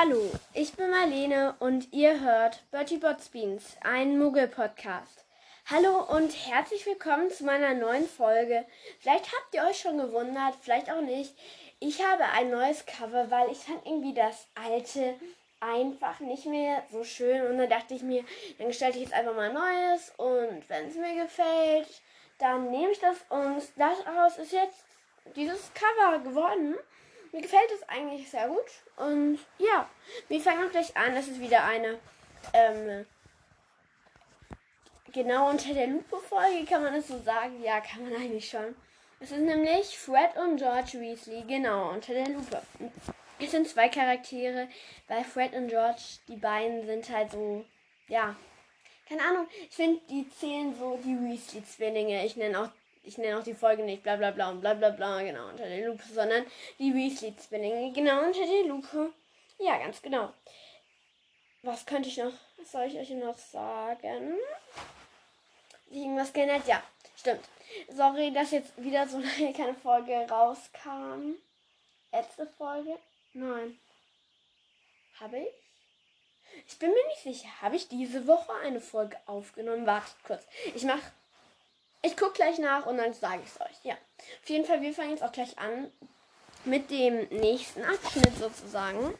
Hallo, ich bin Marlene und ihr hört Bertie Bots Beans, ein Muggel-Podcast. Hallo und herzlich willkommen zu meiner neuen Folge. Vielleicht habt ihr euch schon gewundert, vielleicht auch nicht. Ich habe ein neues Cover, weil ich fand irgendwie das alte einfach nicht mehr so schön. Und dann dachte ich mir, dann gestalte ich jetzt einfach mal Neues und wenn es mir gefällt, dann nehme ich das und daraus ist jetzt dieses Cover geworden. Mir gefällt es eigentlich sehr gut. Und ja, wir fangen auch gleich an. Das ist wieder eine ähm, genau unter der Lupe Folge, kann man das so sagen? Ja, kann man eigentlich schon. Es ist nämlich Fred und George Weasley, genau, unter der Lupe. Es sind zwei Charaktere, weil Fred und George, die beiden sind halt so, ja, keine Ahnung, ich finde, die zählen so die Weasley-Zwillinge. Ich nenne auch, ich nenne auch die Folge nicht bla bla bla und bla bla bla, genau, unter der Lupe, sondern die Weasley-Zwillinge, genau, unter der Lupe. Ja, ganz genau. Was könnte ich noch, was soll ich euch noch sagen? Irgendwas geändert? Ja, stimmt. Sorry, dass jetzt wieder so lange keine Folge rauskam. Letzte Folge? Nein. Habe ich? Ich bin mir nicht sicher. Habe ich diese Woche eine Folge aufgenommen? Wartet kurz. Ich mach. Ich gucke gleich nach und dann sage ich es euch. Ja. Auf jeden Fall, wir fangen jetzt auch gleich an mit dem nächsten Abschnitt sozusagen.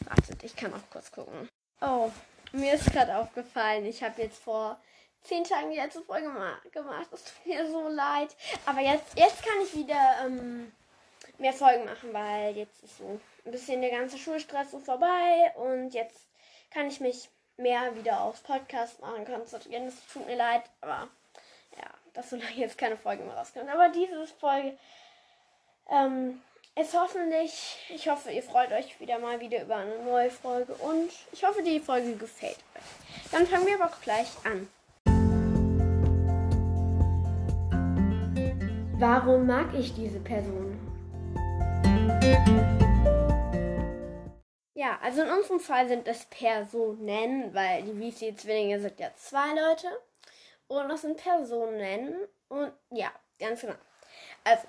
Wartet, ich kann auch kurz gucken. Oh, mir ist gerade aufgefallen, ich habe jetzt vor zehn Tagen die letzte Folge gemacht. Es tut mir so leid. Aber jetzt, jetzt kann ich wieder ähm, mehr Folgen machen, weil jetzt ist so ein bisschen der ganze Schulstress so vorbei und jetzt kann ich mich mehr wieder aufs Podcast machen konzentrieren. Es tut mir leid, aber dass so lange jetzt keine Folge mehr rauskommt. Aber diese Folge ähm, ist hoffentlich, ich hoffe, ihr freut euch wieder mal wieder über eine neue Folge und ich hoffe, die Folge gefällt euch. Dann fangen wir aber auch gleich an. Warum mag ich diese Person? Ja, also in unserem Fall sind es Personen, weil die Weasley-Zwillinge sind ja zwei Leute. Und das sind Personen. Und ja, ganz genau. Also,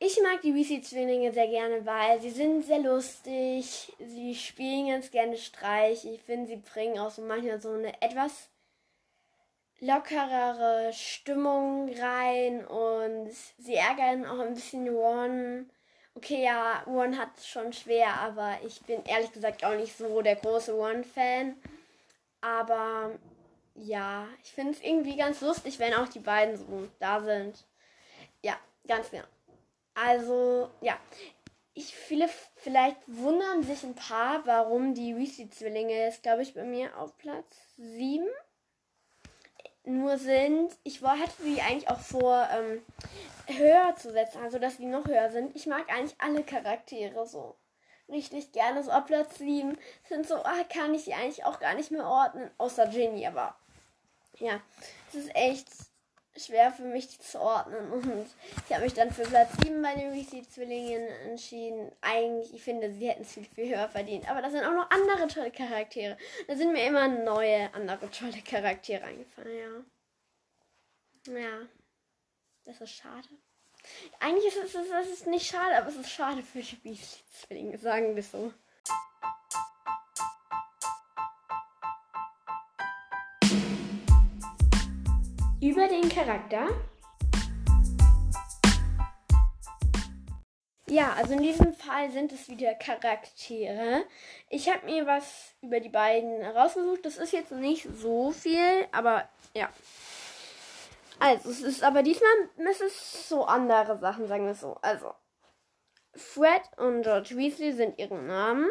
ich mag die Weasley-Zwillinge sehr gerne, weil sie sind sehr lustig. Sie spielen ganz gerne Streich. Ich finde, sie bringen auch so manchmal so eine etwas lockerere Stimmung rein und sie ärgern auch ein bisschen Ron. Okay, ja, Ron hat es schon schwer, aber ich bin ehrlich gesagt auch nicht so der große Ron-Fan. Aber ja, ich finde es irgendwie ganz lustig, wenn auch die beiden so da sind. Ja, ganz genau. Also, ja. Ich viele, vielleicht wundern sich ein paar, warum die Weasley-Zwillinge jetzt, glaube ich, bei mir auf Platz 7 nur sind. Ich hatte sie eigentlich auch vor, ähm, höher zu setzen, also dass sie noch höher sind. Ich mag eigentlich alle Charaktere so richtig gerne. So ab Platz 7 sind so, ah, kann ich sie eigentlich auch gar nicht mehr ordnen, außer Ginny, aber ja, es ist echt schwer für mich zu ordnen und ich habe mich dann für Platz 7 bei den Weasley-Zwillingen entschieden. Eigentlich, ich finde, sie hätten es viel, viel höher verdient, aber da sind auch noch andere tolle Charaktere. Da sind mir immer neue, andere tolle Charaktere eingefallen, ja. Ja, das ist schade. Eigentlich ist es, es ist nicht schade, aber es ist schade für die Weasley-Zwillinge, sagen wir so. Über den Charakter. Ja, also in diesem Fall sind es wieder Charaktere. Ich habe mir was über die beiden rausgesucht. Das ist jetzt nicht so viel, aber ja. Also, es ist aber diesmal ist es so andere Sachen, sagen wir so. Also, Fred und George Weasley sind ihre Namen.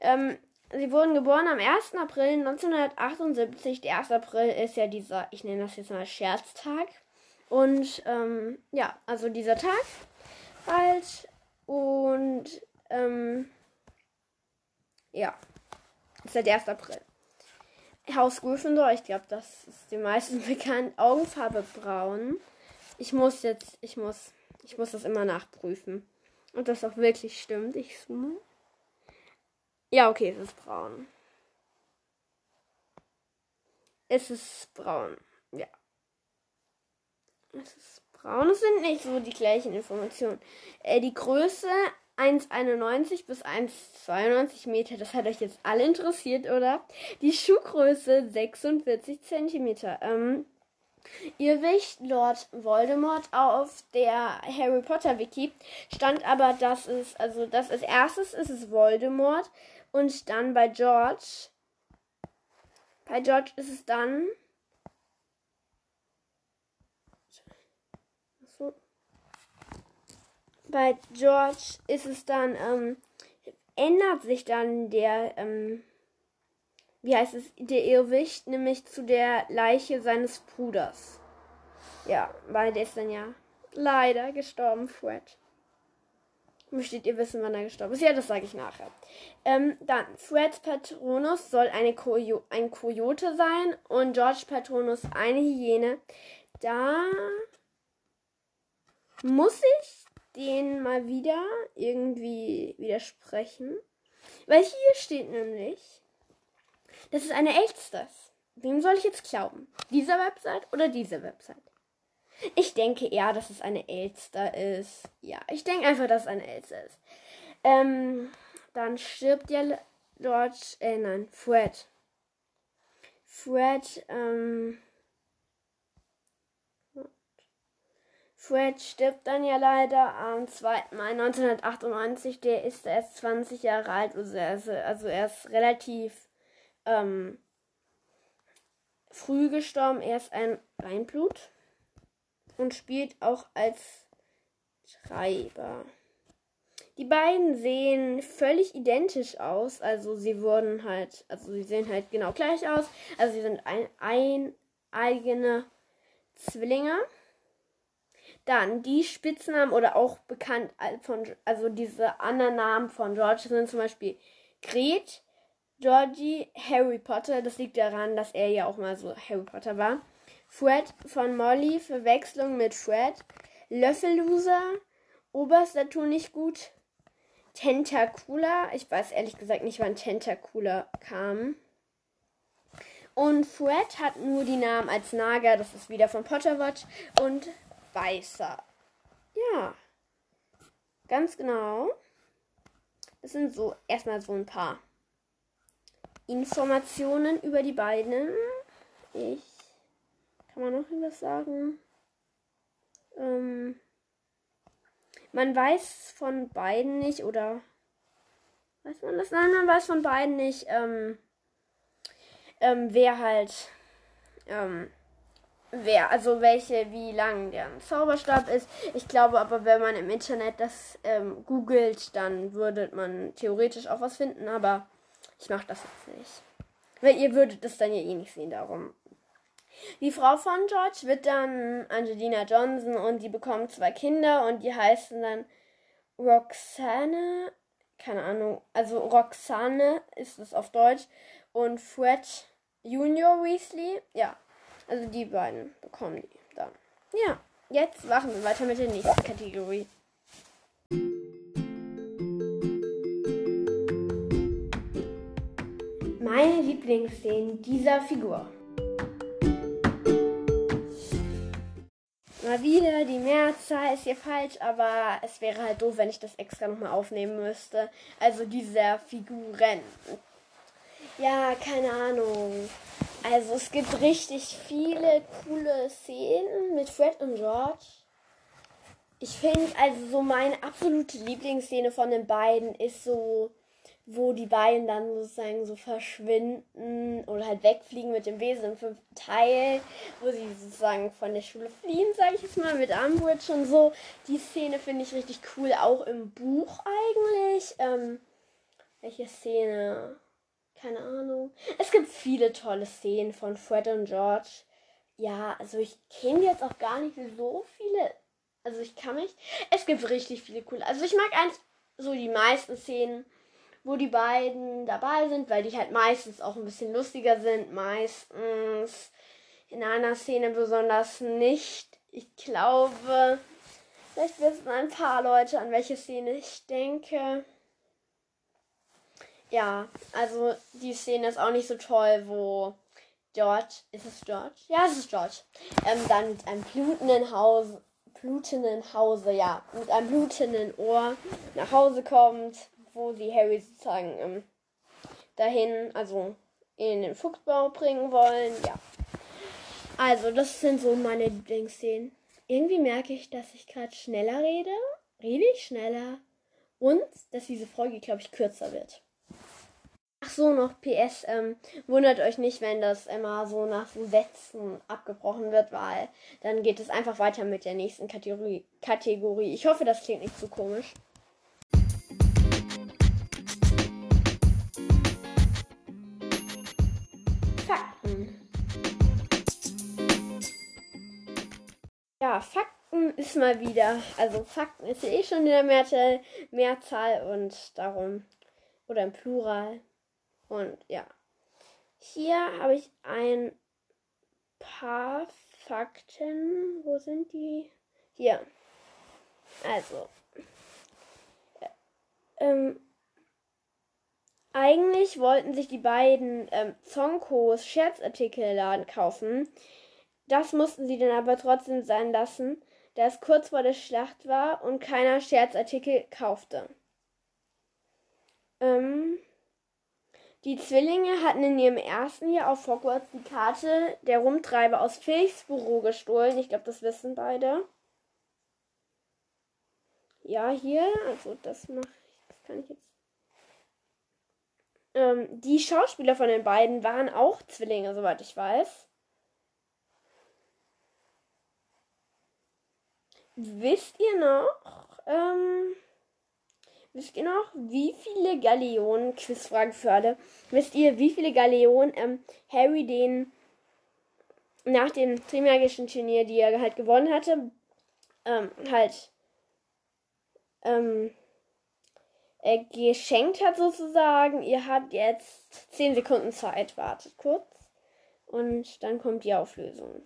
Ähm, Sie wurden geboren am 1. April 1978. Der 1. April ist ja dieser, ich nenne das jetzt mal Scherztag. Und ähm, ja, also dieser Tag halt. Und ähm, ja, ist der 1. April. Haus Gryffindor, ich glaube, das ist den meisten bekannt. Augenfarbe braun. Ich muss jetzt, ich muss, ich muss das immer nachprüfen. Und das auch wirklich stimmt. Ich ja, okay, es ist braun. Es ist braun. Ja. Es ist braun. Es sind nicht so die gleichen Informationen. Äh, die Größe 1,91 bis 1,92 Meter. Das hat euch jetzt alle interessiert, oder? Die Schuhgröße 46 Zentimeter. Ähm, ihr Wicht Lord Voldemort auf der Harry Potter Wiki stand aber, dass es, also das als erstes ist es Voldemort und dann bei George, bei George ist es dann bei George ist es dann, ähm, ändert sich dann der, ähm, wie heißt es, der Irrwicht, nämlich zu der Leiche seines Bruders. Ja, weil der ist dann ja leider gestorben, Fred. Möchtet ihr wissen, wann er gestorben ist? Ja, das sage ich nachher. Ähm, dann, Freds Patronus soll eine Kojo ein Kojote sein und George Patronus eine Hyäne. Da muss ich den mal wieder irgendwie widersprechen. Weil hier steht nämlich, das ist eine Elsters. Wem soll ich jetzt glauben? Dieser Website oder dieser Website? Ich denke eher, dass es eine Elster ist. Ja, ich denke einfach, dass es eine Elster ist. Ähm, dann stirbt ja George, äh, nein, Fred. Fred, ähm, Fred stirbt dann ja leider am 2. Mai 1998. Der ist erst 20 Jahre alt, also er ist, also er ist relativ ähm, früh gestorben. Er ist ein Reinblut und spielt auch als Schreiber. Die beiden sehen völlig identisch aus. Also sie wurden halt, also sie sehen halt genau gleich aus. Also sie sind ein, ein eigene Zwillinge. Dann die Spitznamen oder auch bekannt von, also diese anderen Namen von George sind zum Beispiel Gret, Georgie, Harry Potter. Das liegt daran, dass er ja auch mal so Harry Potter war. Fred von Molly, Verwechslung mit Fred. Löffelloser, Oberster tun nicht gut. Tentacula, ich weiß ehrlich gesagt nicht, wann Tentacula kam. Und Fred hat nur die Namen als Naga, das ist wieder von Potterwatch. Und weißer. Ja. Ganz genau. Das sind so erstmal so ein paar Informationen über die beiden. Ich. Kann man noch irgendwas sagen? Ähm, man weiß von beiden nicht, oder weiß man das? Nein, man weiß von beiden nicht, ähm, ähm, wer halt ähm, wer, also welche, wie lang der Zauberstab ist. Ich glaube aber, wenn man im Internet das ähm, googelt, dann würde man theoretisch auch was finden, aber ich mache das jetzt nicht. Weil ihr würdet das dann ja eh nicht sehen, darum. Die Frau von George wird dann Angelina Johnson und die bekommen zwei Kinder und die heißen dann Roxane, keine Ahnung, also Roxane ist es auf Deutsch und Fred Junior Weasley, ja, also die beiden bekommen die dann. Ja, jetzt machen wir weiter mit der nächsten Kategorie. Meine Lieblingsszenen dieser Figur. Mal wieder, die Mehrzahl ist hier falsch, aber es wäre halt doof, wenn ich das extra nochmal aufnehmen müsste. Also dieser Figuren. Ja, keine Ahnung. Also es gibt richtig viele coole Szenen mit Fred und George. Ich finde, also so meine absolute Lieblingsszene von den beiden ist so, wo die beiden dann sozusagen so verschwinden oder halt wegfliegen mit dem Wesen im fünften Teil, wo sie sozusagen von der Schule fliehen, sage ich jetzt mal, mit Umbridge und so. Die Szene finde ich richtig cool, auch im Buch eigentlich. Ähm, welche Szene? Keine Ahnung. Es gibt viele tolle Szenen von Fred und George. Ja, also ich kenne jetzt auch gar nicht so viele. Also ich kann mich. Es gibt richtig viele coole. Also ich mag eigentlich so die meisten Szenen, wo die beiden dabei sind, weil die halt meistens auch ein bisschen lustiger sind. Meistens in einer Szene besonders nicht. Ich glaube, vielleicht wissen ein paar Leute, an welche Szene ich denke. Ja, also die Szene ist auch nicht so toll, wo George, ist es George? Ja, es ist George. Ähm, dann mit einem blutenden Haus, blutenden Hause, ja, mit einem blutenden Ohr nach Hause kommt, wo sie Harry sozusagen ähm, dahin, also in den Fuchsbau bringen wollen, ja. Also, das sind so meine Lieblingsszenen. Irgendwie merke ich, dass ich gerade schneller rede. Rede ich schneller. Und dass diese Folge, glaube ich, kürzer wird. Ach so, noch PS. Ähm, wundert euch nicht, wenn das immer so nach so Sätzen abgebrochen wird, weil dann geht es einfach weiter mit der nächsten Kategorie. Kategorie. Ich hoffe, das klingt nicht zu komisch. Ja, Fakten ist mal wieder. Also Fakten ist ja eh schon in der Mehrzahl, Mehrzahl und darum. Oder im Plural. Und ja. Hier habe ich ein paar Fakten. Wo sind die? Hier. Also. Ähm, eigentlich wollten sich die beiden ähm, Zonkos Scherzartikelladen kaufen. Das mussten sie dann aber trotzdem sein lassen, da es kurz vor der Schlacht war und keiner Scherzartikel kaufte. Ähm, die Zwillinge hatten in ihrem ersten Jahr auf Hogwarts die Karte der Rumtreiber aus Filchs Büro gestohlen. Ich glaube, das wissen beide. Ja, hier, also das mache ich, das kann ich jetzt. Ähm, die Schauspieler von den beiden waren auch Zwillinge, soweit ich weiß. Wisst ihr noch? Ähm, Wisst ihr noch, wie viele Galeonen, Quizfrage für alle, wisst ihr, wie viele Galeonen ähm, Harry den nach dem Trimagischen Turnier, die er halt gewonnen hatte, ähm, halt ähm, äh, geschenkt hat sozusagen. Ihr habt jetzt 10 Sekunden Zeit, wartet kurz. Und dann kommt die Auflösung.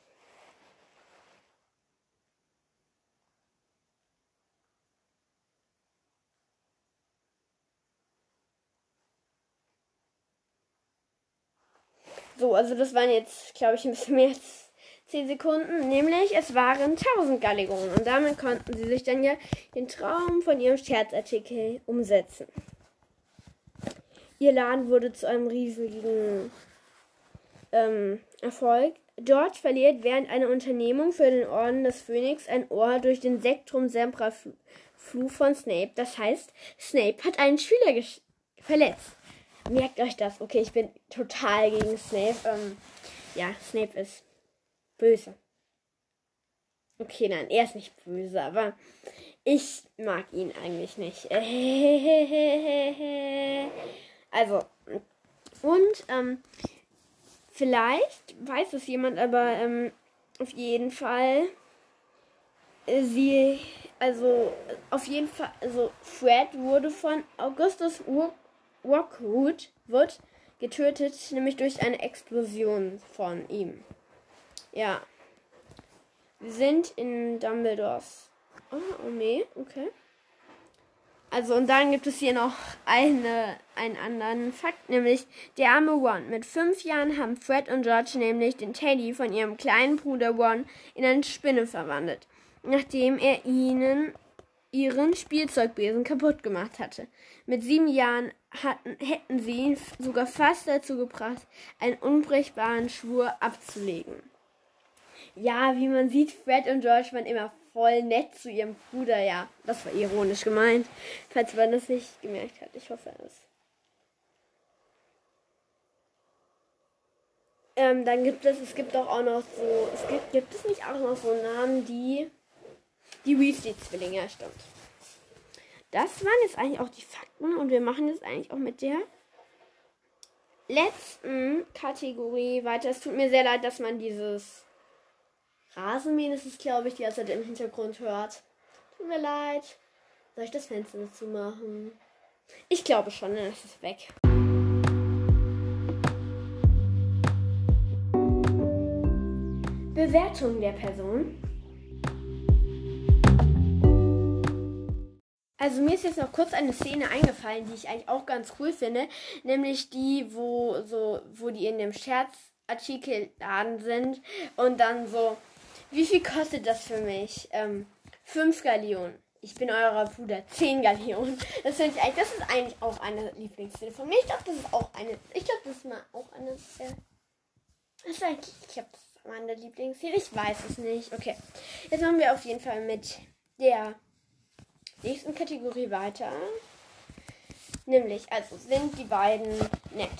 So, also das waren jetzt, glaube ich, ein bisschen mehr als 10 Sekunden. Nämlich, es waren 1000 Galeonen. Und damit konnten sie sich dann ja den Traum von ihrem Scherzartikel umsetzen. Ihr Laden wurde zu einem riesigen ähm, Erfolg. Dort verliert während einer Unternehmung für den Orden des Phönix ein Ohr durch den Sektrum Sempra Fluch von Snape. Das heißt, Snape hat einen Schüler verletzt. Merkt euch das. Okay, ich bin total gegen Snape. Ähm, ja, Snape ist böse. Okay, nein, er ist nicht böse, aber ich mag ihn eigentlich nicht. also, und ähm, vielleicht weiß es jemand, aber ähm, auf jeden Fall, äh, sie, also auf jeden Fall, also Fred wurde von Augustus Ur Rockwood wird getötet, nämlich durch eine Explosion von ihm. Ja. Wir sind in Dumbledores. Oh, oh nee, okay. Also, und dann gibt es hier noch eine, einen anderen Fakt, nämlich der arme Ron. Mit fünf Jahren haben Fred und George nämlich den Teddy von ihrem kleinen Bruder Ron in eine Spinne verwandelt, nachdem er ihnen ihren Spielzeugbesen kaputt gemacht hatte. Mit sieben Jahren hatten, hätten sie ihn sogar fast dazu gebracht, einen unbrechbaren Schwur abzulegen. Ja, wie man sieht, Fred und George waren immer voll nett zu ihrem Bruder. Ja, das war ironisch gemeint, falls man das nicht gemerkt hat. Ich hoffe es. Ähm, dann gibt es, es gibt doch auch noch so, es gibt, gibt es nicht auch noch so Namen, die die Weasley-Zwillinge, ja, stimmt. Das waren jetzt eigentlich auch die Fakten und wir machen jetzt eigentlich auch mit der letzten Kategorie weiter. Es tut mir sehr leid, dass man dieses Rasenmähen, ist glaube ich, die jetzt im Hintergrund hört. Tut mir leid. Soll ich das Fenster dazu machen? Ich glaube schon, dann ist es weg. Bewertung der Person. Also mir ist jetzt noch kurz eine Szene eingefallen, die ich eigentlich auch ganz cool finde, nämlich die, wo so, wo die in dem Scherzartikelladen sind und dann so, wie viel kostet das für mich? Ähm, 5 Gallionen. Ich bin eurer Bruder. 10 Gallionen. Das finde ich eigentlich, das ist eigentlich auch eine Lieblingsszene von mir. Ich glaube, das ist auch eine, ich glaube, das ist mal auch eine, äh, das ist eigentlich, ich glaube, das ist meine Lieblingsszene. Ich weiß es nicht. Okay. Jetzt machen wir auf jeden Fall mit der nächsten Kategorie weiter. Nämlich, also sind die beiden nett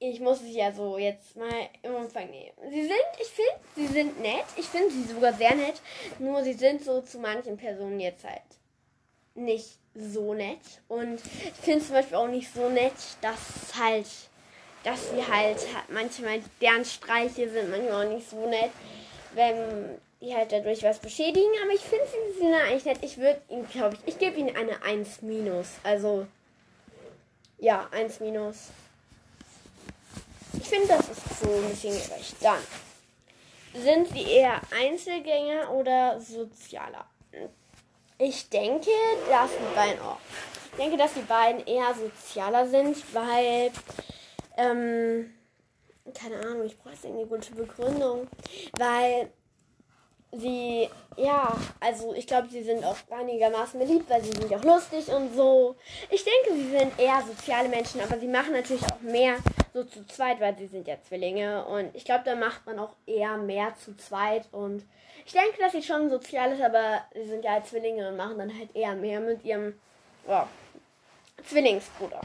ich muss es ja so jetzt mal im Umfang nehmen. Sie sind, ich finde, sie sind nett. Ich finde sie sogar sehr nett. Nur sie sind so zu manchen Personen jetzt halt nicht so nett. Und ich finde zum Beispiel auch nicht so nett, dass halt, dass sie halt manchmal deren Streiche sind manchmal auch nicht so nett, wenn die halt dadurch was beschädigen. Aber ich finde sie sind eigentlich nett. Ich würde ihnen, glaube ich, ich gebe ihnen eine 1 minus. Also, ja, 1 minus. Ich finde, das ist so ein bisschen gerecht. Dann sind sie eher Einzelgänger oder Sozialer? Ich denke, dass die beiden auch. Ich denke, dass die beiden eher sozialer sind, weil, ähm, keine Ahnung, ich brauche jetzt eine gute Begründung, weil sie, ja, also ich glaube, sie sind auch einigermaßen beliebt, weil sie sind auch lustig und so. Ich denke, sie sind eher soziale Menschen, aber sie machen natürlich auch mehr so zu zweit, weil sie sind ja Zwillinge und ich glaube, da macht man auch eher mehr zu zweit und ich denke, dass sie schon sozial ist, aber sie sind ja halt Zwillinge und machen dann halt eher mehr mit ihrem oh, Zwillingsbruder.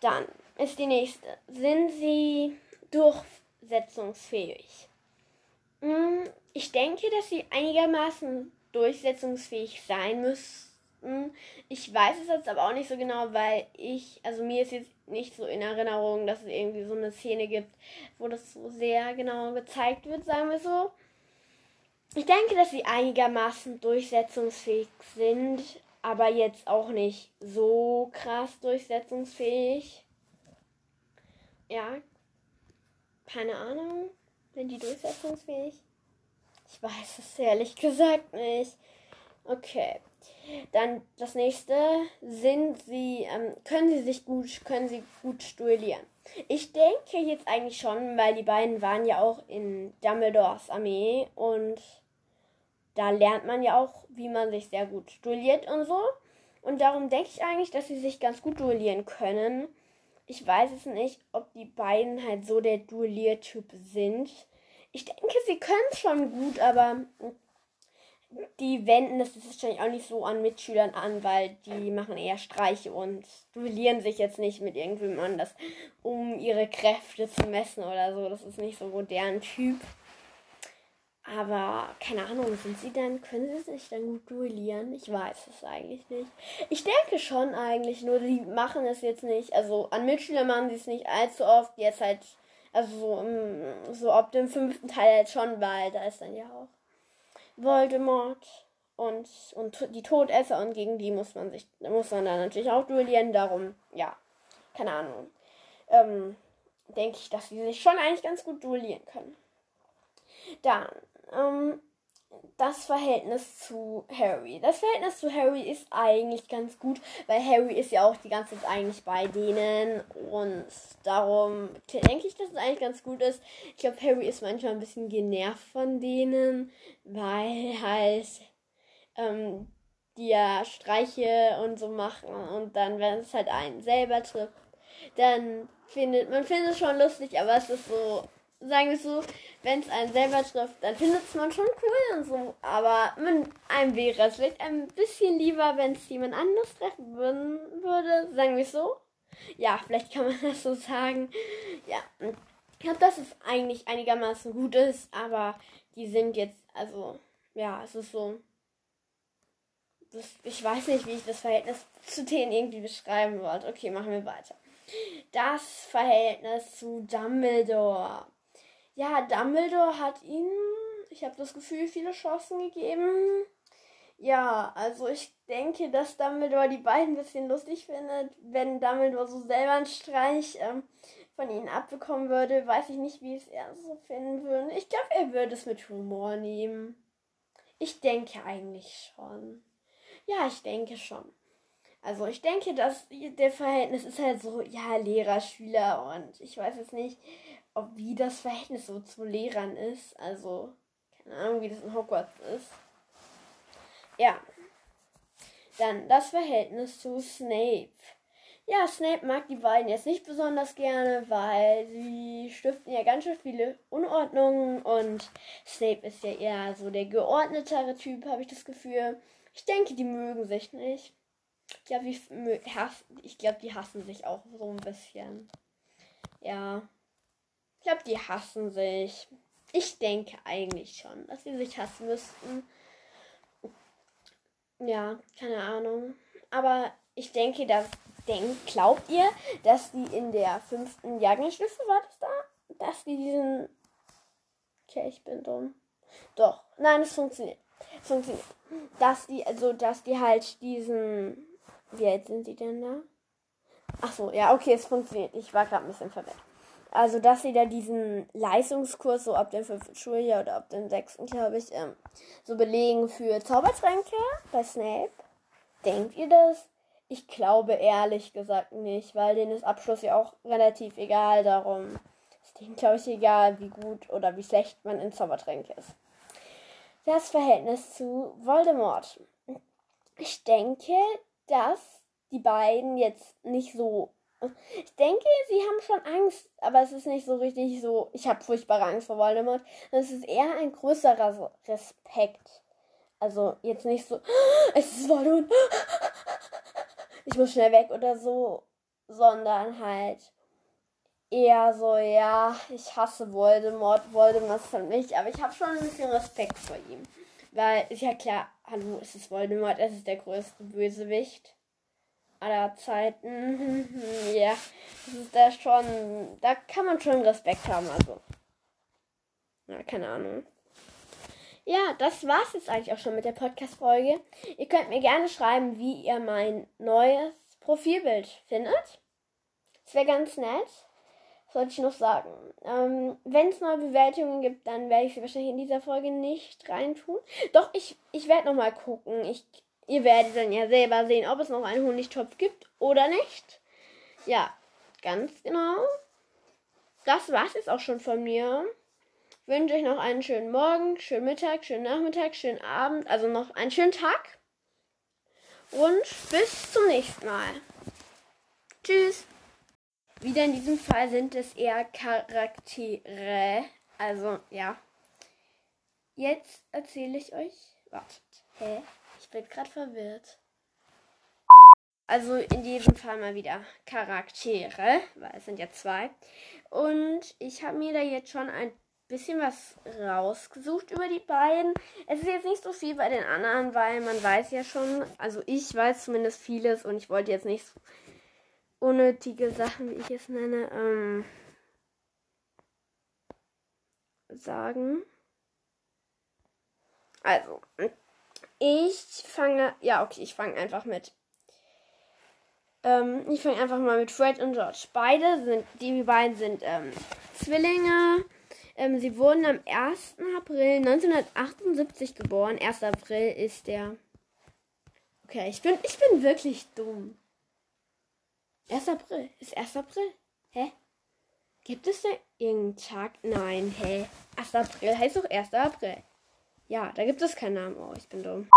Dann ist die nächste. Sind sie durchsetzungsfähig? Hm, ich denke, dass sie einigermaßen durchsetzungsfähig sein müssten. Ich weiß es jetzt aber auch nicht so genau, weil ich, also mir ist jetzt nicht so in Erinnerung, dass es irgendwie so eine Szene gibt, wo das so sehr genau gezeigt wird, sagen wir so. Ich denke, dass sie einigermaßen durchsetzungsfähig sind, aber jetzt auch nicht so krass durchsetzungsfähig. Ja, keine Ahnung. Sind die durchsetzungsfähig? Ich weiß es ehrlich gesagt nicht. Okay. Dann das nächste. Sind sie, ähm, können sie sich gut, können sie gut duellieren? Ich denke jetzt eigentlich schon, weil die beiden waren ja auch in Dumbledores Armee und da lernt man ja auch, wie man sich sehr gut duelliert und so. Und darum denke ich eigentlich, dass sie sich ganz gut duellieren können. Ich weiß es nicht, ob die beiden halt so der Duelliertyp sind. Ich denke, sie können es schon gut, aber die wenden das wahrscheinlich auch nicht so an Mitschülern an, weil die machen eher Streiche und duellieren sich jetzt nicht mit irgendwem anders, um ihre Kräfte zu messen oder so. Das ist nicht so deren Typ. Aber keine Ahnung, sind sie dann, können sie sich dann gut duellieren? Ich weiß es eigentlich nicht. Ich denke schon eigentlich, nur sie machen es jetzt nicht. Also an Mitschülern machen sie es nicht allzu oft. Jetzt halt, also so, so ab dem fünften Teil halt schon, weil da ist dann ja auch Voldemort und, und die Todesser und gegen die muss man sich, muss man dann natürlich auch duellieren. Darum, ja, keine Ahnung. Ähm, denke ich, dass sie sich schon eigentlich ganz gut duellieren können. Dann, ähm, das Verhältnis zu Harry. Das Verhältnis zu Harry ist eigentlich ganz gut, weil Harry ist ja auch die ganze Zeit eigentlich bei denen und darum denke ich, dass es eigentlich ganz gut ist. Ich glaube, Harry ist manchmal ein bisschen genervt von denen, weil halt ähm, die ja Streiche und so machen und dann, wenn es halt einen selber trifft, dann findet man es schon lustig, aber es ist so sagen wir so, wenn es einen selber trifft, dann findet es man schon cool und so. Aber man, einem wäre es vielleicht ein bisschen lieber, wenn es jemand anderes treffen würde, sagen wir so. Ja, vielleicht kann man das so sagen. Ja, ich glaube, dass es eigentlich einigermaßen gut ist, aber die sind jetzt, also, ja, es ist so. Das, ich weiß nicht, wie ich das Verhältnis zu denen irgendwie beschreiben wollte. Okay, machen wir weiter. Das Verhältnis zu Dumbledore ja, Dumbledore hat ihm, ich habe das Gefühl, viele Chancen gegeben. Ja, also ich denke, dass Dumbledore die beiden ein bisschen lustig findet. Wenn Dumbledore so selber einen Streich ähm, von ihnen abbekommen würde, weiß ich nicht, wie es er so finden würde. Ich glaube, er würde es mit Humor nehmen. Ich denke eigentlich schon. Ja, ich denke schon. Also ich denke, dass der Verhältnis ist halt so, ja, Lehrer, Schüler und ich weiß es nicht ob wie das Verhältnis so zu Lehrern ist. Also, keine Ahnung, wie das in Hogwarts ist. Ja. Dann das Verhältnis zu Snape. Ja, Snape mag die beiden jetzt nicht besonders gerne, weil sie stiften ja ganz schön viele Unordnungen und Snape ist ja eher so der geordnetere Typ, habe ich das Gefühl. Ich denke, die mögen sich nicht. Ich glaube, die, glaub, die hassen sich auch so ein bisschen. Ja. Ich glaube, die hassen sich. Ich denke eigentlich schon, dass sie sich hassen müssten. Ja, keine Ahnung. Aber ich denke, dass. Denkt, glaubt ihr, dass die in der fünften Jahrgangsstufe war das da? Dass die diesen. Okay, ich bin dumm. Doch. Nein, es funktioniert. Es funktioniert. Dass die, also, dass die halt diesen. Wie alt sind die denn da? Ach so, ja, okay, es funktioniert. Ich war gerade ein bisschen verwirrt. Also, dass sie da diesen Leistungskurs so ab dem fünften Schuljahr oder ab dem sechsten, glaube ich, ähm, so belegen für Zaubertränke bei Snape. Denkt ihr das? Ich glaube ehrlich gesagt nicht, weil denen ist Abschluss ja auch relativ egal darum. Ist denen, glaube ich, egal, wie gut oder wie schlecht man in Zaubertränke ist. Das Verhältnis zu Voldemort. Ich denke, dass die beiden jetzt nicht so ich denke, sie haben schon Angst, aber es ist nicht so richtig so, ich habe furchtbare Angst vor Voldemort. Es ist eher ein größerer Respekt. Also jetzt nicht so, es ist Voldemort, ich muss schnell weg oder so, sondern halt eher so, ja, ich hasse Voldemort, Voldemort ist von mich, aber ich habe schon ein bisschen Respekt vor ihm. Weil, ist ja klar, hallo, es ist Voldemort, es ist der größte Bösewicht aller Zeiten. ja, das ist da schon, da kann man schon Respekt haben, also. Ja, keine Ahnung. Ja, das war's jetzt eigentlich auch schon mit der Podcast-Folge. Ihr könnt mir gerne schreiben, wie ihr mein neues Profilbild findet. Das wäre ganz nett. Sollte ich noch sagen. Ähm, Wenn es neue Bewertungen gibt, dann werde ich sie wahrscheinlich in dieser Folge nicht reintun. Doch, ich, ich werde nochmal gucken. Ich Ihr werdet dann ja selber sehen, ob es noch einen Honigtopf gibt oder nicht. Ja, ganz genau. Das war's jetzt auch schon von mir. Ich wünsche euch noch einen schönen Morgen, schönen Mittag, schönen Nachmittag, schönen Abend, also noch einen schönen Tag. Und bis zum nächsten Mal. Tschüss. Wieder in diesem Fall sind es eher Charaktere. Also, ja. Jetzt erzähle ich euch. Wartet. Hä? Bin gerade verwirrt. Also in diesem Fall mal wieder Charaktere, weil es sind ja zwei. Und ich habe mir da jetzt schon ein bisschen was rausgesucht über die beiden. Es ist jetzt nicht so viel bei den anderen, weil man weiß ja schon, also ich weiß zumindest vieles und ich wollte jetzt nicht so unnötige Sachen, wie ich es nenne, ähm, sagen. Also, ich fange. Ja, okay, ich fange einfach mit. Ähm, ich fange einfach mal mit Fred und George. Beide sind, die beiden sind ähm, Zwillinge. Ähm, sie wurden am 1. April 1978 geboren. 1. April ist der. Okay, ich bin, ich bin wirklich dumm. 1. April. Ist 1. April? Hä? Gibt es da irgendeinen Tag? Nein, hä? 1. April heißt doch 1. April. Ja, da gibt es keinen Namen. Oh, ich bin dumm.